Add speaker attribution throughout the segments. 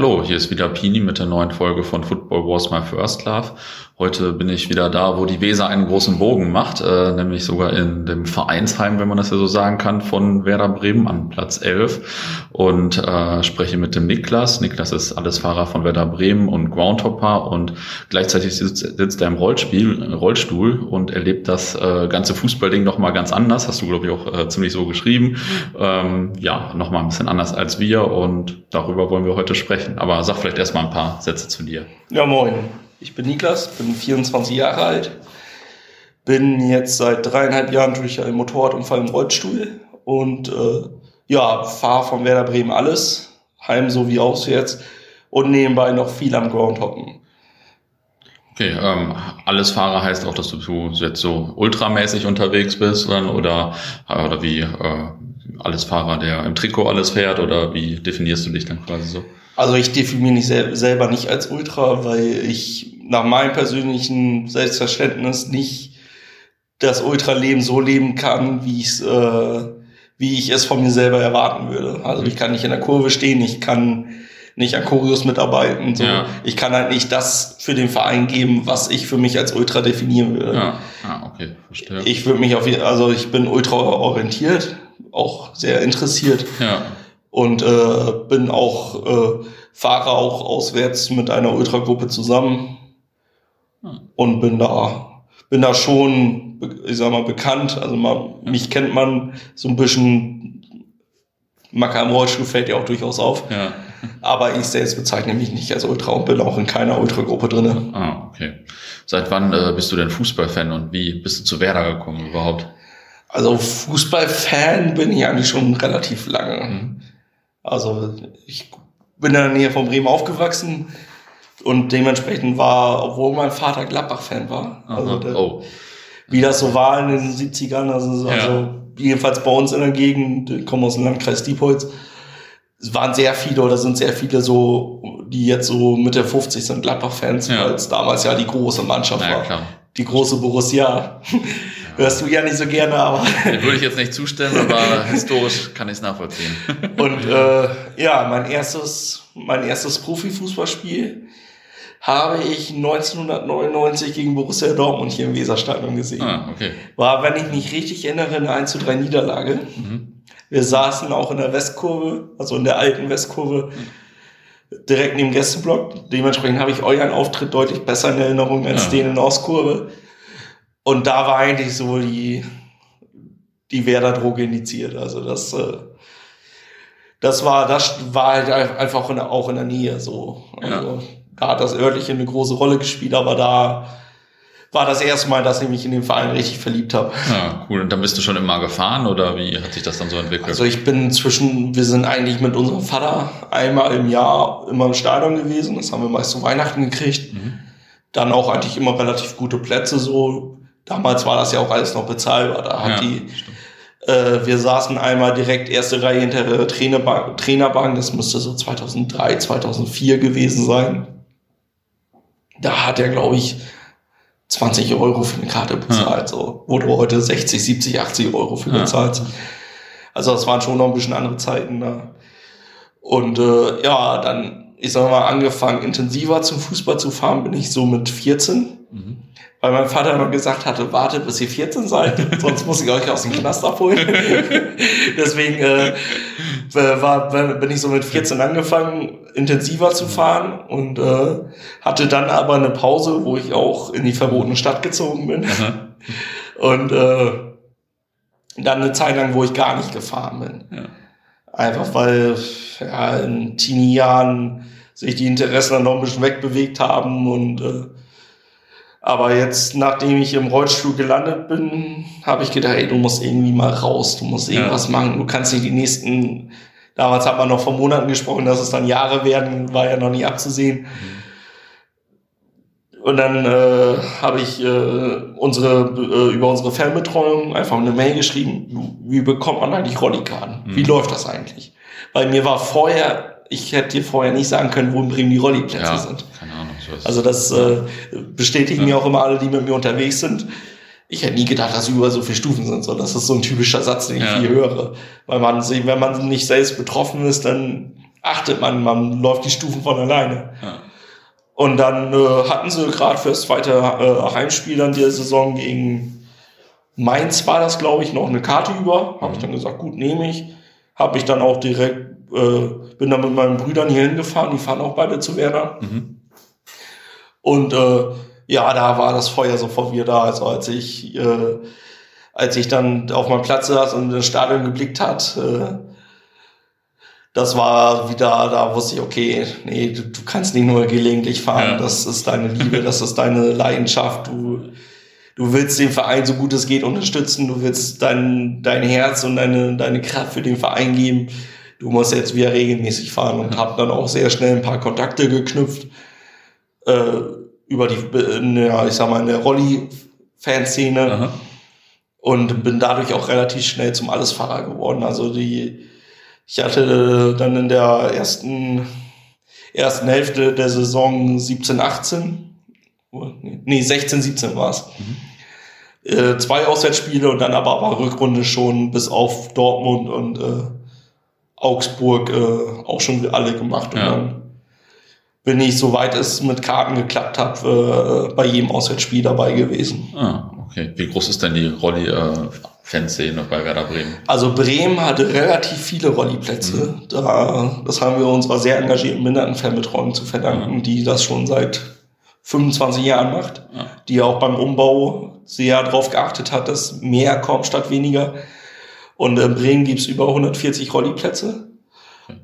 Speaker 1: Hallo, hier ist wieder Pini mit der neuen Folge von Football Wars My First Love. Heute bin ich wieder da, wo die Weser einen großen Bogen macht, äh, nämlich sogar in dem Vereinsheim, wenn man das ja so sagen kann, von Werder Bremen an Platz 11 und äh, spreche mit dem Niklas. Niklas ist Allesfahrer von Werder Bremen und Groundhopper und gleichzeitig sitzt, sitzt er im Rollspiel, Rollstuhl und erlebt das äh, ganze Fußballding nochmal ganz anders. Hast du, glaube ich, auch äh, ziemlich so geschrieben. Ähm, ja, nochmal ein bisschen anders als wir und darüber wollen wir heute sprechen. Aber sag vielleicht erstmal ein paar Sätze zu dir.
Speaker 2: Ja, moin. Ich bin Niklas, bin 24 Jahre alt, bin jetzt seit dreieinhalb Jahren durch einen Motorradunfall im Rollstuhl und äh, ja, fahre von Werder Bremen alles, heim sowie auswärts und nebenbei noch viel am Groundhoppen.
Speaker 1: Okay, ähm, alles Fahrer heißt auch, dass du jetzt so ultramäßig unterwegs bist oder, oder, oder wie äh, alles Fahrer, der im Trikot alles fährt oder wie definierst du dich dann quasi so?
Speaker 2: Also ich definiere mich sel selber nicht als Ultra, weil ich nach meinem persönlichen Selbstverständnis nicht das Ultraleben so leben kann, wie ich es äh, wie ich es von mir selber erwarten würde. Also ich kann nicht in der Kurve stehen, ich kann nicht an Choreos mitarbeiten. So. Ja. Ich kann halt nicht das für den Verein geben, was ich für mich als Ultra definieren würde. Ja, ah, okay, verstehe. Ich würde mich auf, also ich bin ultra orientiert, auch sehr interessiert. Ja und äh, bin auch äh, fahre auch auswärts mit einer Ultragruppe zusammen. Hm. und bin da bin da schon ich sag mal bekannt. Also man, mich kennt man so ein bisschen. Macker im Rollstuhl fällt ja auch durchaus auf. Ja. aber ich selbst bezeichne mich nicht als Ultra und bin auch in keiner Ultragruppe drinne.
Speaker 1: Ah okay. Seit wann äh, bist du denn Fußballfan und wie bist du zu Werder gekommen überhaupt?
Speaker 2: Also Fußballfan bin ich eigentlich schon relativ lange. Mhm. Also ich bin in der Nähe von Bremen aufgewachsen und dementsprechend war, obwohl mein Vater Gladbach-Fan war, also der, oh. wie das so war in den 70ern, also, ja. also jedenfalls bei uns in der Gegend, ich komme aus dem Landkreis Diepholz, es waren sehr viele oder sind sehr viele so, die jetzt so Mitte 50 sind Gladbach-Fans, ja. weil es damals ja die große Mannschaft ja, war. Klar. Die große Borussia. Hörst du ja nicht so gerne, aber.
Speaker 1: Dem würde ich jetzt nicht zustimmen, aber historisch kann ich es nachvollziehen.
Speaker 2: Und äh, ja, mein erstes, mein erstes Profifußballspiel habe ich 1999 gegen Borussia Dortmund hier im Weserstadion gesehen. Ah, okay. War, wenn ich mich richtig erinnere, eine 1 zu 3 Niederlage. Mhm. Wir saßen auch in der Westkurve, also in der alten Westkurve, direkt neben dem Gästeblock. Dementsprechend habe ich euren Auftritt deutlich besser in Erinnerung als ja. den in der Ostkurve. Und da war eigentlich so die, die Werder-Droge indiziert. Also das, äh, das war, das war halt einfach auch in der Nähe so. Also ja. da hat das örtliche eine große Rolle gespielt, aber da war das erste Mal, dass ich mich in den Verein richtig verliebt habe.
Speaker 1: Ja, cool. Und dann bist du schon immer gefahren oder wie hat sich das dann so entwickelt?
Speaker 2: Also ich bin zwischen, wir sind eigentlich mit unserem Vater einmal im Jahr immer im Stadion gewesen. Das haben wir meist zu Weihnachten gekriegt. Mhm. Dann auch eigentlich immer relativ gute Plätze so Damals war das ja auch alles noch bezahlbar. Da hat ja, die, äh, wir saßen einmal direkt erste Reihe hinter der Trainerbank, Trainerbank, das müsste so 2003, 2004 gewesen sein. Da hat er, glaube ich, 20 Euro für eine Karte bezahlt, ja. so, wo du heute 60, 70, 80 Euro für ja. bezahlst. Also das waren schon noch ein bisschen andere Zeiten da. Und äh, ja, dann, ich sag mal, angefangen intensiver zum Fußball zu fahren, bin ich so mit 14. Mhm weil mein Vater immer gesagt hatte, wartet bis ihr 14 seid, sonst muss ich euch aus dem Knast abholen. Deswegen äh, war, bin ich so mit 14 angefangen, intensiver zu fahren und äh, hatte dann aber eine Pause, wo ich auch in die verbotene Stadt gezogen bin. Aha. Und äh, dann eine Zeit lang, wo ich gar nicht gefahren bin. Ja. Einfach weil ja, in Teenie-Jahren sich die Interessen dann noch ein bisschen wegbewegt haben und äh, aber jetzt, nachdem ich im Rollstuhl gelandet bin, habe ich gedacht, ey, du musst irgendwie mal raus, du musst irgendwas ja. machen, du kannst nicht die nächsten, damals hat man noch von Monaten gesprochen, dass es dann Jahre werden, war ja noch nie abzusehen. Mhm. Und dann äh, habe ich äh, unsere äh, über unsere Fernbetreuung einfach eine Mail geschrieben, wie bekommt man eigentlich Rollikarten? Mhm. Wie läuft das eigentlich? Weil mir war vorher, ich hätte dir vorher nicht sagen können, wo in Bremen die Rolliplätze ja, sind. Keine Ahnung. Also das äh, bestätigen ja. mir auch immer alle, die mit mir unterwegs sind. Ich hätte nie gedacht, dass über so viele Stufen sind. So, das ist so ein typischer Satz, den ich ja. viel höre. Weil man, wenn man nicht selbst betroffen ist, dann achtet man, man läuft die Stufen von alleine.
Speaker 1: Ja.
Speaker 2: Und dann äh, hatten sie gerade fürs zweite äh, Heimspiel dann der Saison gegen Mainz war das, glaube ich, noch eine Karte über. Habe ich dann gesagt, gut, nehme ich. Habe ich dann auch direkt, äh, bin dann mit meinen Brüdern hier hingefahren, die fahren auch beide zu Werder.
Speaker 1: Mhm.
Speaker 2: Und äh, ja, da war das Feuer sofort wieder da. Also als ich, äh, als ich dann auf meinem Platz saß und das Stadion geblickt hat, äh, das war wieder, da wusste ich, okay, nee, du, du kannst nicht nur gelegentlich fahren,
Speaker 1: Ja.
Speaker 2: das ist deine Liebe, das ist deine Leidenschaft, du, du willst den Verein so gut es geht unterstützen, du willst dein, dein Herz und deine, deine Kraft für den Verein geben. Du musst jetzt wieder regelmäßig fahren und hab dann auch sehr schnell ein paar Kontakte geknüpft äh, über die, ja, ich sag mal, in der Rolli-Fanszene
Speaker 1: Aha.
Speaker 2: und bin dadurch auch relativ schnell zum Allesfahrer geworden. Also die, ich hatte dann in der ersten, ersten Hälfte der Saison 17, 18, nee, 16, 17 war es. Äh, zwei Auswärtsspiele und dann aber, aber Rückrunde schon bis auf Dortmund und äh, Augsburg äh, auch schon alle gemacht. Und
Speaker 1: Ja.
Speaker 2: dann bin ich, soweit es mit Karten geklappt hat, äh, bei jedem Auswärtsspiel dabei gewesen.
Speaker 1: Ah, okay. Wie groß ist denn die Rolli-Fanszene bei Werder Bremen?
Speaker 2: Also Bremen hatte relativ viele Rolliplätze. Da, das haben wir unserer sehr engagierten Behindertenfanbetreuung zu verdanken, die das schon seit 25 Jahren macht,
Speaker 1: Ja.
Speaker 2: die auch beim Umbau sehr darauf geachtet hat, dass mehr kommt statt weniger. Und in Bremen gibt's über 140 Rolliplätze.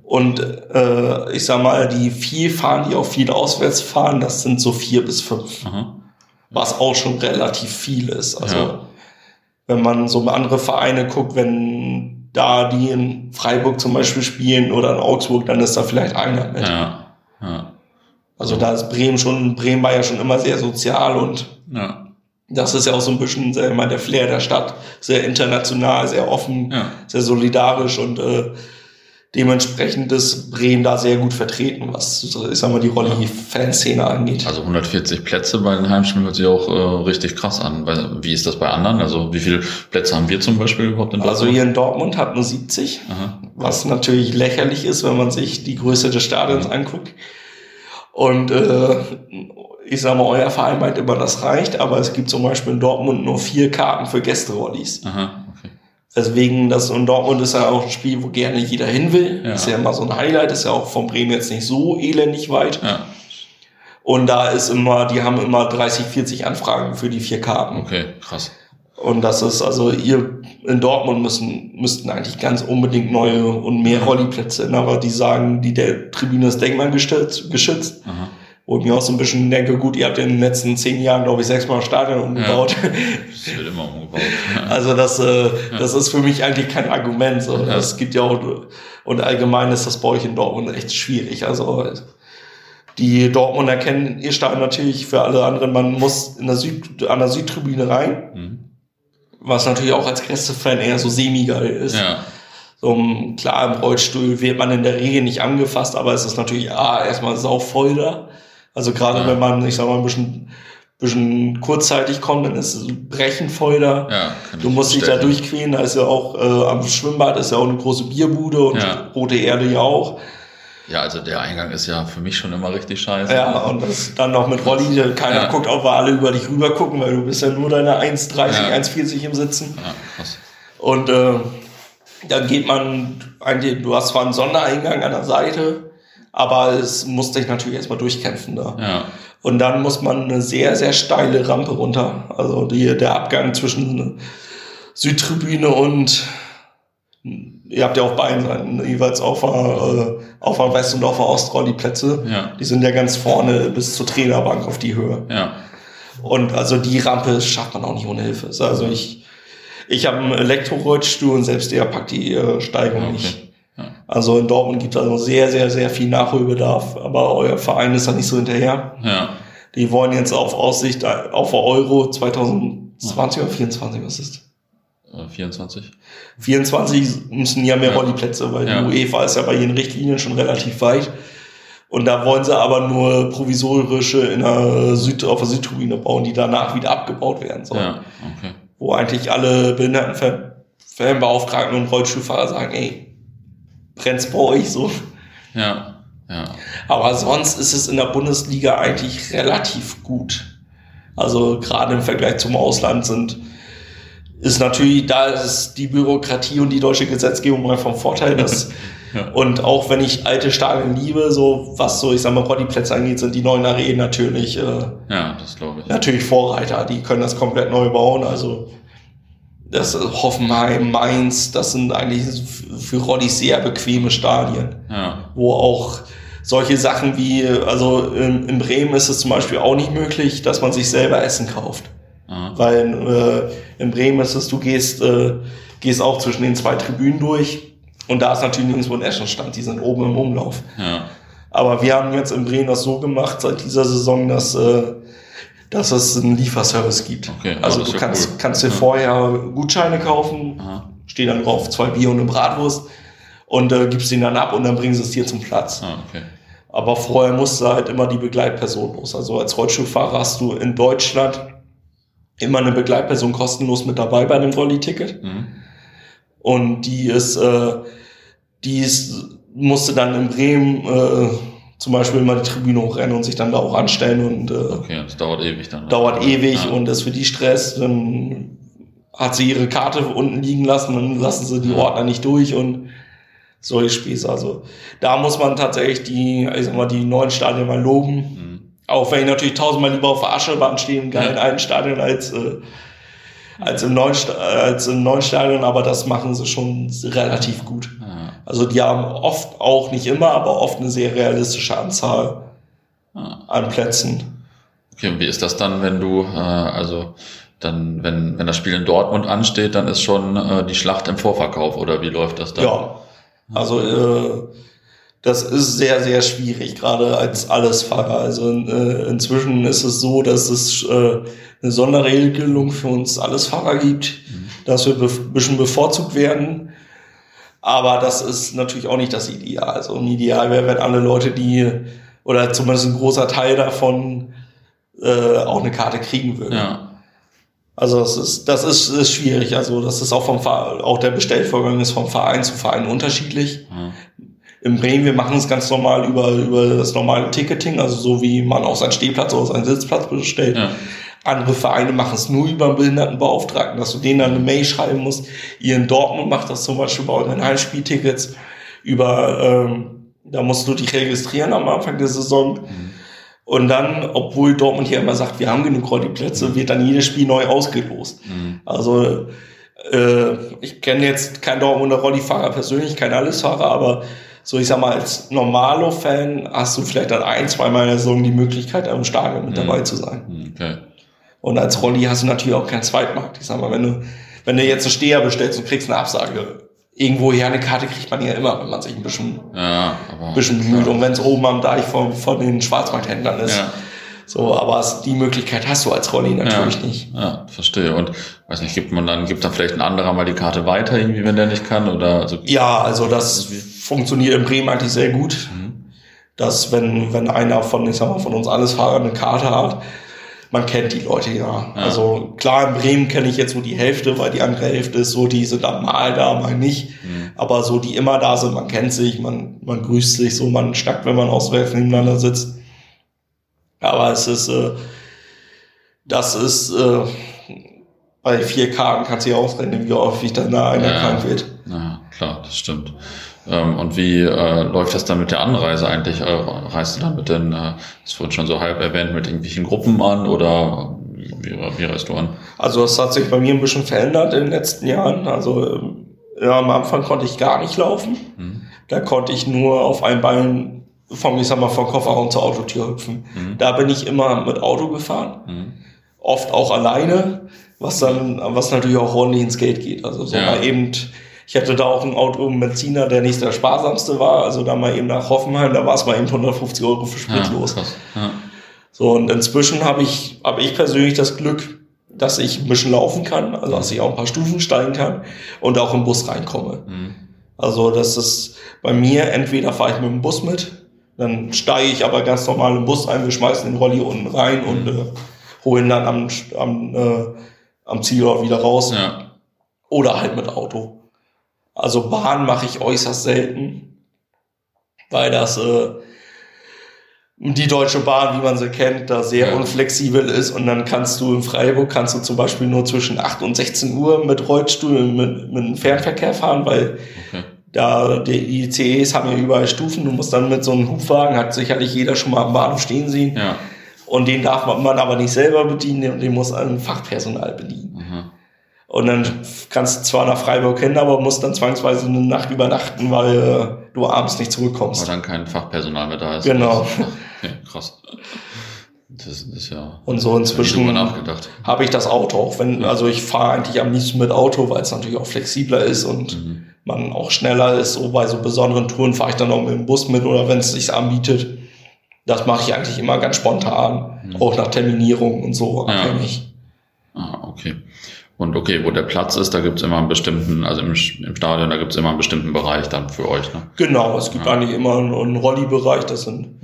Speaker 2: Und äh, ich sag mal, die viel fahren, die auch viel auswärts fahren, das sind so vier bis fünf
Speaker 1: Aha.
Speaker 2: was auch schon relativ viel ist. Also
Speaker 1: Ja.
Speaker 2: wenn man so andere Vereine guckt, wenn da die in Freiburg zum Beispiel spielen oder in Augsburg, dann ist da vielleicht einer mit.
Speaker 1: Ja. Ja.
Speaker 2: Also da ist Bremen schon, Bremen war ja schon immer sehr sozial und
Speaker 1: Ja.
Speaker 2: Das ist ja auch so ein bisschen ich mal, der Flair der Stadt. Sehr international, sehr offen,
Speaker 1: Ja.
Speaker 2: sehr solidarisch und äh, dementsprechend ist Bremen da sehr gut vertreten, was ich sag mal, die Rolli-Fanszene angeht.
Speaker 1: Also 140 Plätze bei den Heimspielen hört sich auch äh, richtig krass an. Wie ist das bei anderen? Also wie viele Plätze haben wir zum Beispiel überhaupt in
Speaker 2: Also
Speaker 1: Dortmund?
Speaker 2: hier in Dortmund hat nur 70.
Speaker 1: Aha.
Speaker 2: was natürlich lächerlich ist, wenn man sich die Größe des Stadions anguckt. Und äh, ich sage mal, euer Verein meint immer, das reicht, aber es gibt zum Beispiel in Dortmund nur vier Karten für Gästerollis.
Speaker 1: Aha, okay.
Speaker 2: Deswegen, das in Dortmund ist ja auch ein Spiel, wo gerne jeder hin will.
Speaker 1: Ja.
Speaker 2: Ist ja immer so ein Highlight, ist ja auch von Bremen jetzt nicht so elendig weit.
Speaker 1: Ja,
Speaker 2: Und da ist immer, die haben immer 30, 40 Anfragen für die vier Karten.
Speaker 1: okay, krass.
Speaker 2: Und das ist, also ihr in Dortmund müssen, müssten eigentlich ganz unbedingt neue und mehr Rolliplätze hin, aber die sagen, die der Tribüne ist denkmalgeschützt, geschützt.
Speaker 1: Aha.
Speaker 2: Wo ich mir auch so ein bisschen denke, gut, ihr habt in den letzten zehn Jahren, glaube ich, sechsmal Stadion umgebaut.
Speaker 1: Das wird immer umgebaut. Ja.
Speaker 2: Also das, äh, das ist für mich eigentlich kein Argument. So.
Speaker 1: Ja.
Speaker 2: Es gibt ja auch, und allgemein ist das bei euch in Dortmund echt schwierig. Also die Dortmunder kennen ihr Stadion natürlich für alle anderen, man muss in der Süd, an der Südtribüne rein.
Speaker 1: Mhm.
Speaker 2: Was natürlich auch als Gästefan eher so semi-geil ist.
Speaker 1: Ja,
Speaker 2: So, klar, im Rollstuhl wird man in der Regel nicht angefasst, aber es ist natürlich ah, erstmal sauvoll da. Also gerade
Speaker 1: Ja.
Speaker 2: wenn man, ich sag mal, ein bisschen, bisschen kurzzeitig kommt, dann ist es brechend voll da.
Speaker 1: ja.
Speaker 2: Du musst dich da durchqueren, da ist ja auch äh, am Schwimmbad ist ja auch eine große Bierbude und
Speaker 1: Ja.
Speaker 2: Rote Erde ja auch.
Speaker 1: Ja, also der Eingang ist ja für mich schon immer richtig scheiße.
Speaker 2: Ja, und das dann noch mit Rolli, keiner
Speaker 1: Ja.
Speaker 2: guckt, ob wir alle über dich rüber gucken, weil du bist ja nur deine 1,30,
Speaker 1: Ja.
Speaker 2: 1,40 im Sitzen.
Speaker 1: Ja, krass.
Speaker 2: Und äh, dann geht man, eigentlich, du hast zwar einen Sondereingang an der Seite, aber es muss dich natürlich erstmal durchkämpfen da.
Speaker 1: Ja,
Speaker 2: Und dann muss man eine sehr, sehr steile Rampe runter. Also die, der Abgang zwischen Südtribüne und ihr habt ja auf beiden Seiten jeweils auf der, äh, auf der West- und auf der Ostrolli Plätze.
Speaker 1: ja,
Speaker 2: Die sind ja ganz vorne bis zur Trainerbank auf die Höhe.
Speaker 1: ja.
Speaker 2: Und also die Rampe schafft man auch nicht ohne Hilfe. Also ich, ich habe einen Elektrorollstuhl und selbst der packt die äh, Steigung
Speaker 1: Okay.
Speaker 2: nicht. Also in Dortmund gibt es also sehr, sehr, sehr viel Nachholbedarf, aber euer Verein ist da nicht so hinterher.
Speaker 1: Ja,
Speaker 2: Die wollen jetzt auf Aussicht auf Euro 2020 oder 24, was ist?
Speaker 1: äh, 24.
Speaker 2: 24 müssen ja mehr
Speaker 1: Ja.
Speaker 2: Rolliplätze, weil
Speaker 1: Ja.
Speaker 2: die UEFA ist ja bei ihren Richtlinien schon relativ weit. Und da wollen sie aber nur provisorische in der Süd, auf der Südtribüne bauen, die danach wieder abgebaut werden sollen.
Speaker 1: Ja, okay.
Speaker 2: Wo eigentlich alle Behindertenfanbeauftragten und Rollstuhlfahrer sagen, ey, brennt's bei euch so.
Speaker 1: Ja, ja.
Speaker 2: Aber sonst ist es in der Bundesliga eigentlich relativ gut. Also gerade im Vergleich zum Ausland sind ist natürlich, da ist die Bürokratie und die deutsche Gesetzgebung mal vom Vorteil, dass ja. und auch wenn ich alte Stadien liebe, so was so, ich sag mal, Roddyplätze angeht, sind die neuen Arenen natürlich, äh,
Speaker 1: ja, das glaube ich.
Speaker 2: natürlich Vorreiter, die können das komplett neu bauen, also das Hoffenheim, Mainz, das sind eigentlich für Roddy sehr bequeme Stadien,
Speaker 1: ja.
Speaker 2: wo auch solche Sachen wie, also in, in Bremen ist es zum Beispiel auch nicht möglich, dass man sich selber Essen kauft.
Speaker 1: Aha.
Speaker 2: Weil äh, in Bremen ist es, du gehst, äh, gehst auch zwischen den zwei Tribünen durch und da ist natürlich nirgendwo ein Essenstand, die sind oben im Umlauf.
Speaker 1: Ja.
Speaker 2: Aber wir haben jetzt in Bremen das so gemacht seit dieser Saison, dass, äh, dass es einen Lieferservice gibt.
Speaker 1: Okay,
Speaker 2: also du kannst,
Speaker 1: cool.
Speaker 2: kannst dir
Speaker 1: Ja.
Speaker 2: vorher Gutscheine kaufen,
Speaker 1: Aha.
Speaker 2: steht dann drauf zwei Bier und eine Bratwurst und äh, gibst den dann ab und dann bringen sie es dir zum Platz.
Speaker 1: Ah, okay.
Speaker 2: Aber vorher musste halt immer die Begleitperson los. Also als Rollstuhlfahrer hast du in Deutschland immer eine Begleitperson kostenlos mit dabei bei dem Rolli-Ticket.
Speaker 1: Mhm.
Speaker 2: Und die ist, äh, die ist, musste dann in Bremen äh, zum Beispiel immer die Tribüne hochrennen und sich dann da auch anstellen und äh,
Speaker 1: Okay, das dauert ewig dann.
Speaker 2: dauert ewig
Speaker 1: Ja.
Speaker 2: und ist für die Stress. Dann hat sie ihre Karte unten liegen lassen, dann lassen sie die. Ordner nicht durch und solche Späße. Also da muss man tatsächlich die, ich sag mal, die neuen Stadien mal loben.
Speaker 1: Mhm.
Speaker 2: Auch wenn ich natürlich tausendmal lieber auf der Aschebahn stehe im geilen
Speaker 1: Ja.
Speaker 2: alten Stadion als, äh, als, im neuen, als im neuen Stadion, aber das machen sie schon relativ gut. Also die haben oft, auch nicht immer, aber oft eine sehr realistische Anzahl
Speaker 1: Ah.
Speaker 2: an Plätzen.
Speaker 1: Okay, und wie ist das dann, wenn du, äh, also dann, wenn, wenn das Spiel in Dortmund ansteht, dann ist schon äh, die Schlacht im Vorverkauf oder wie läuft das dann?
Speaker 2: Ja, also äh, das ist sehr, sehr schwierig, gerade als Allesfahrer. Also äh, inzwischen ist es so, dass es äh, eine Sonderregelung für uns Allesfahrer gibt, dass wir be bisschen bevorzugt werden. Aber das ist natürlich auch nicht das Ideal. Also ein Ideal wäre, wenn alle Leute, die, oder zumindest ein großer Teil davon, äh, auch eine Karte kriegen würden.
Speaker 1: Ja.
Speaker 2: Also das ist, das ist, ist schwierig. Also das ist auch vom auch der Bestellvorgang ist vom Verein zu Verein unterschiedlich.
Speaker 1: Ja.
Speaker 2: In Bremen, wir machen es ganz normal über, über das normale Ticketing, also so wie man auch seinen Stehplatz oder seinen Sitzplatz bestellt.
Speaker 1: Ja.
Speaker 2: Andere Vereine machen es nur über einen Behindertenbeauftragten, dass du denen dann eine Mail schreiben musst. Ihr in Dortmund macht das zum Beispiel bei euren Heimspieltickets über, ähm, da musst du dich registrieren am Anfang der Saison. Und dann, obwohl Dortmund hier immer sagt, wir haben genug Rolli-Plätze, wird dann jedes Spiel neu ausgelost.
Speaker 1: Mhm.
Speaker 2: Also äh, ich kenne jetzt keinen Dortmunder Rollifahrer persönlich, keinen Allesfahrer, aber so ich sag mal, als Normalo-Fan hast du vielleicht dann ein, zweimal in der Saison die Möglichkeit, am Stadion mit
Speaker 1: Mhm.
Speaker 2: dabei zu sein.
Speaker 1: Mhm, Okay.
Speaker 2: Und als Rolli hast du natürlich auch keinen Zweitmarkt. Ich sag mal, wenn du, wenn du jetzt einen Steher bestellst und kriegst eine Absage, irgendwoher eine Karte kriegt man ja immer, wenn man sich ein bisschen,
Speaker 1: Ja, aber.
Speaker 2: ein bisschen bemüht.
Speaker 1: Ja.
Speaker 2: Und wenn es oben am Deich von, von den Schwarzmarkthändlern ist.
Speaker 1: Ja.
Speaker 2: So, aber die Möglichkeit hast du als Rolli natürlich
Speaker 1: ja.
Speaker 2: nicht.
Speaker 1: Ja, verstehe. Und weiß nicht, gibt man dann, gibt dann vielleicht ein anderer mal die Karte weiter, irgendwie, wenn der nicht kann? Oder also
Speaker 2: Ja, also das funktioniert in Bremen eigentlich sehr gut.
Speaker 1: Mhm.
Speaker 2: Dass wenn, wenn einer von, ich sag mal, von uns alles Fahrer eine Karte hat, man kennt die Leute ja.
Speaker 1: Ja.
Speaker 2: Also klar, in Bremen kenne ich jetzt so die Hälfte, weil die andere Hälfte ist so, die sind dann mal da, mal nicht.
Speaker 1: Mhm.
Speaker 2: Aber so, die immer da sind, man kennt sich, man, man grüßt sich so, man schnackt, wenn man auswärts nebeneinander sitzt. Aber es ist, äh, das ist, äh, bei vier Karten kannst du ja ausrechnen, wie häufig dann da einer
Speaker 1: Ja.
Speaker 2: krank wird.
Speaker 1: Ja, klar, das stimmt. Ähm, und wie äh, läuft das dann mit der Anreise eigentlich? Äh, reist du dann mit den, äh, das wurde schon so halb erwähnt, mit irgendwelchen Gruppen an oder wie, wie, reist du an?
Speaker 2: Also das hat sich bei mir ein bisschen verändert in den letzten Jahren. Also ja, am Anfang konnte ich gar nicht laufen.
Speaker 1: Mhm.
Speaker 2: Da konnte ich nur auf einem Bein vom, ich sag mal, vom Kofferraum zur Autotür hüpfen.
Speaker 1: Mhm.
Speaker 2: Da bin ich immer mit Auto gefahren.
Speaker 1: Mhm.
Speaker 2: Oft auch alleine, was dann, was natürlich auch ordentlich ins Geld geht. Also so
Speaker 1: Ja.
Speaker 2: mal eben, ich hatte da auch ein Auto, einen Benziner, der nicht der sparsamste war. Also da mal eben nach Hoffenheim, da war es mal eben 150 Euro für Sprit los.
Speaker 1: Ja.
Speaker 2: So, und inzwischen habe ich, habe ich persönlich das Glück, dass ich ein bisschen laufen kann, also dass ich auch ein paar Stufen steigen kann und auch im Bus reinkomme.
Speaker 1: Mhm.
Speaker 2: Also das ist bei mir, entweder fahre ich mit dem Bus mit, dann steige ich aber ganz normal im Bus ein, wir schmeißen den Rolli unten rein und äh, holen dann am, am, äh, am Zielort wieder raus.
Speaker 1: ja.
Speaker 2: Oder halt mit Auto. Also Bahn mache ich äußerst selten. weil das äh, die Deutsche Bahn, wie man sie kennt, da sehr
Speaker 1: Ja.
Speaker 2: unflexibel ist und dann kannst du in Freiburg kannst du zum Beispiel nur zwischen 8 und 16 Uhr mit Rollstuhl mit, mit dem Fernverkehr fahren, weil
Speaker 1: Okay.
Speaker 2: da die ICEs haben ja überall Stufen. Du musst dann mit so einem Hubwagen, hat sicherlich jeder schon mal am Bahnhof stehen sehen.
Speaker 1: Ja.
Speaker 2: Und den darf man, man aber nicht selber bedienen und den muss ein Fachpersonal bedienen.
Speaker 1: Aha.
Speaker 2: Und dann kannst du zwar nach Freiburg hin, aber musst dann zwangsweise eine Nacht übernachten, weil äh, du abends nicht zurückkommst.
Speaker 1: dann kein Fachpersonal mehr da ist.
Speaker 2: Genau.
Speaker 1: Okay, krass. Das ist ja.
Speaker 2: Und so inzwischen habe ich das Auto auch. Wenn, also ich fahre eigentlich am liebsten mit Auto, weil es natürlich auch flexibler ist und
Speaker 1: Mhm.
Speaker 2: man auch schneller ist. So bei so besonderen Touren fahre ich dann auch mit dem Bus mit oder wenn es sich anbietet. Das mache ich eigentlich immer ganz spontan,
Speaker 1: Mhm.
Speaker 2: auch nach Terminierung und so
Speaker 1: Ja.
Speaker 2: abhängig.
Speaker 1: Ah, okay. Und okay, wo der Platz ist, da gibt's immer einen bestimmten, also im, im Stadion, da gibt's immer einen bestimmten Bereich dann für euch, ne?
Speaker 2: Genau, es gibt
Speaker 1: Ja.
Speaker 2: eigentlich immer einen, einen Rolli-Bereich. Das sind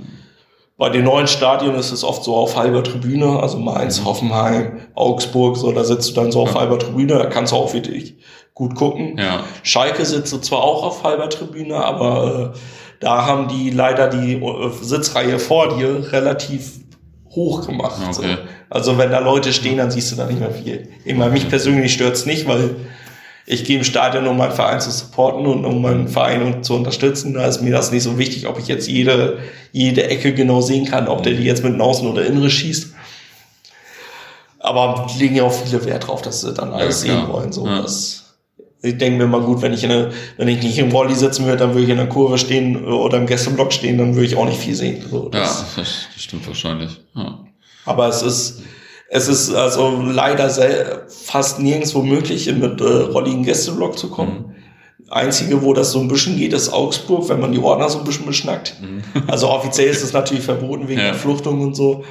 Speaker 2: bei den neuen Stadien ist es oft so auf halber Tribüne, also Mainz, Hoffenheim, Augsburg, so da sitzt du dann so auf
Speaker 1: Mhm. Ja.
Speaker 2: halber Tribüne, da kannst du auch wirklich gut gucken.
Speaker 1: Ja.
Speaker 2: Schalke sitzt so zwar auch auf halber Tribüne, aber äh, da haben die leider die äh, Sitzreihe vor dir relativ hoch gemacht.
Speaker 1: Okay.
Speaker 2: So. Also wenn da Leute stehen, dann siehst du da nicht mehr viel. Ich meine, mich persönlich stört's nicht, weil ich gehe im Stadion, um meinen Verein zu supporten und um meinen Verein zu unterstützen. Da ist mir das nicht so wichtig, ob ich jetzt jede, jede Ecke genau sehen kann, ob der die jetzt mit Außen oder Innere schießt. Aber legen ja auch viele Wert drauf, dass sie dann alles
Speaker 1: klar.
Speaker 2: sehen wollen. So,
Speaker 1: Ja.
Speaker 2: das, ich denke mir mal gut, wenn ich, in eine, wenn ich nicht im Rolli sitzen würde, dann würde ich in der Kurve stehen oder im Gästeblock stehen, dann würde ich auch nicht viel sehen. So,
Speaker 1: Ja,
Speaker 2: das,
Speaker 1: das, das stimmt wahrscheinlich. Ja.
Speaker 2: Aber es ist, es ist also leider sel- fast nirgendwo möglich, mit äh, Rolli in den Gästeblock zu kommen. Einzige, wo das so ein bisschen geht, ist Augsburg, wenn man die Ordner so ein bisschen beschnackt.
Speaker 1: Mhm.
Speaker 2: Also offiziell ist es natürlich verboten wegen
Speaker 1: Ja.
Speaker 2: der Fluchtung und so.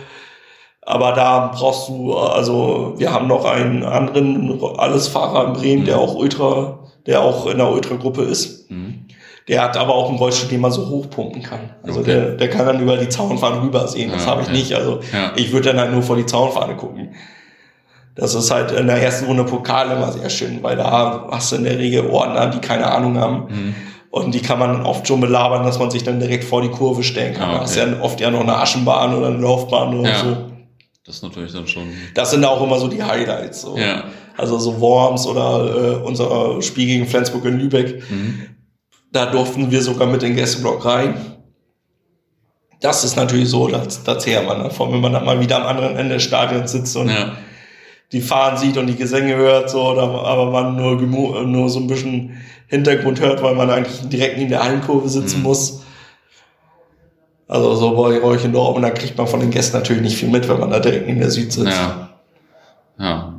Speaker 2: Aber da brauchst du, also wir haben noch einen anderen Allesfahrer in Bremen,
Speaker 1: Mhm.
Speaker 2: der auch Ultra, der auch in der Ultragruppe ist.
Speaker 1: Mhm.
Speaker 2: Der hat aber auch einen Rollstuhl, den man so hochpumpen kann. Also
Speaker 1: Okay.
Speaker 2: der, der kann dann über die Zaunfahne rübersehen. Das
Speaker 1: Ah,
Speaker 2: habe ich
Speaker 1: okay.
Speaker 2: nicht. Also
Speaker 1: Ja.
Speaker 2: ich würde dann halt nur vor die Zaunfahne gucken. Das ist halt in der ersten Runde Pokal immer sehr schön, weil da hast du in der Regel Ordner, die keine Ahnung haben.
Speaker 1: Mhm.
Speaker 2: Und die kann man oft schon belabern, dass man sich dann direkt vor die Kurve stellen kann.
Speaker 1: Ah,
Speaker 2: Da hast
Speaker 1: okay.
Speaker 2: ja oft ja noch eine Aschenbahn oder eine Laufbahn oder
Speaker 1: Ja.
Speaker 2: so.
Speaker 1: Das ist natürlich dann schon.
Speaker 2: Das sind auch immer so die Highlights. So.
Speaker 1: Ja.
Speaker 2: Also so Worms oder äh, unser Spiel gegen Flensburg in Lübeck.
Speaker 1: Mhm.
Speaker 2: Da durften wir sogar mit in den Gästeblock rein. Das ist natürlich so, das, das zehrt man davon, wenn man dann mal wieder am anderen Ende des Stadions sitzt und
Speaker 1: Ja.
Speaker 2: die Fahnen sieht und die Gesänge hört, so, oder, aber man nur, nur so ein bisschen Hintergrund hört, weil man eigentlich direkt neben der Hallenkurve sitzen
Speaker 1: Mhm.
Speaker 2: muss. Also so bei euch in Dortmund, da kriegt man von den Gästen natürlich nicht viel mit, wenn man da direkt neben der Süd sitzt.
Speaker 1: Ja. Ja,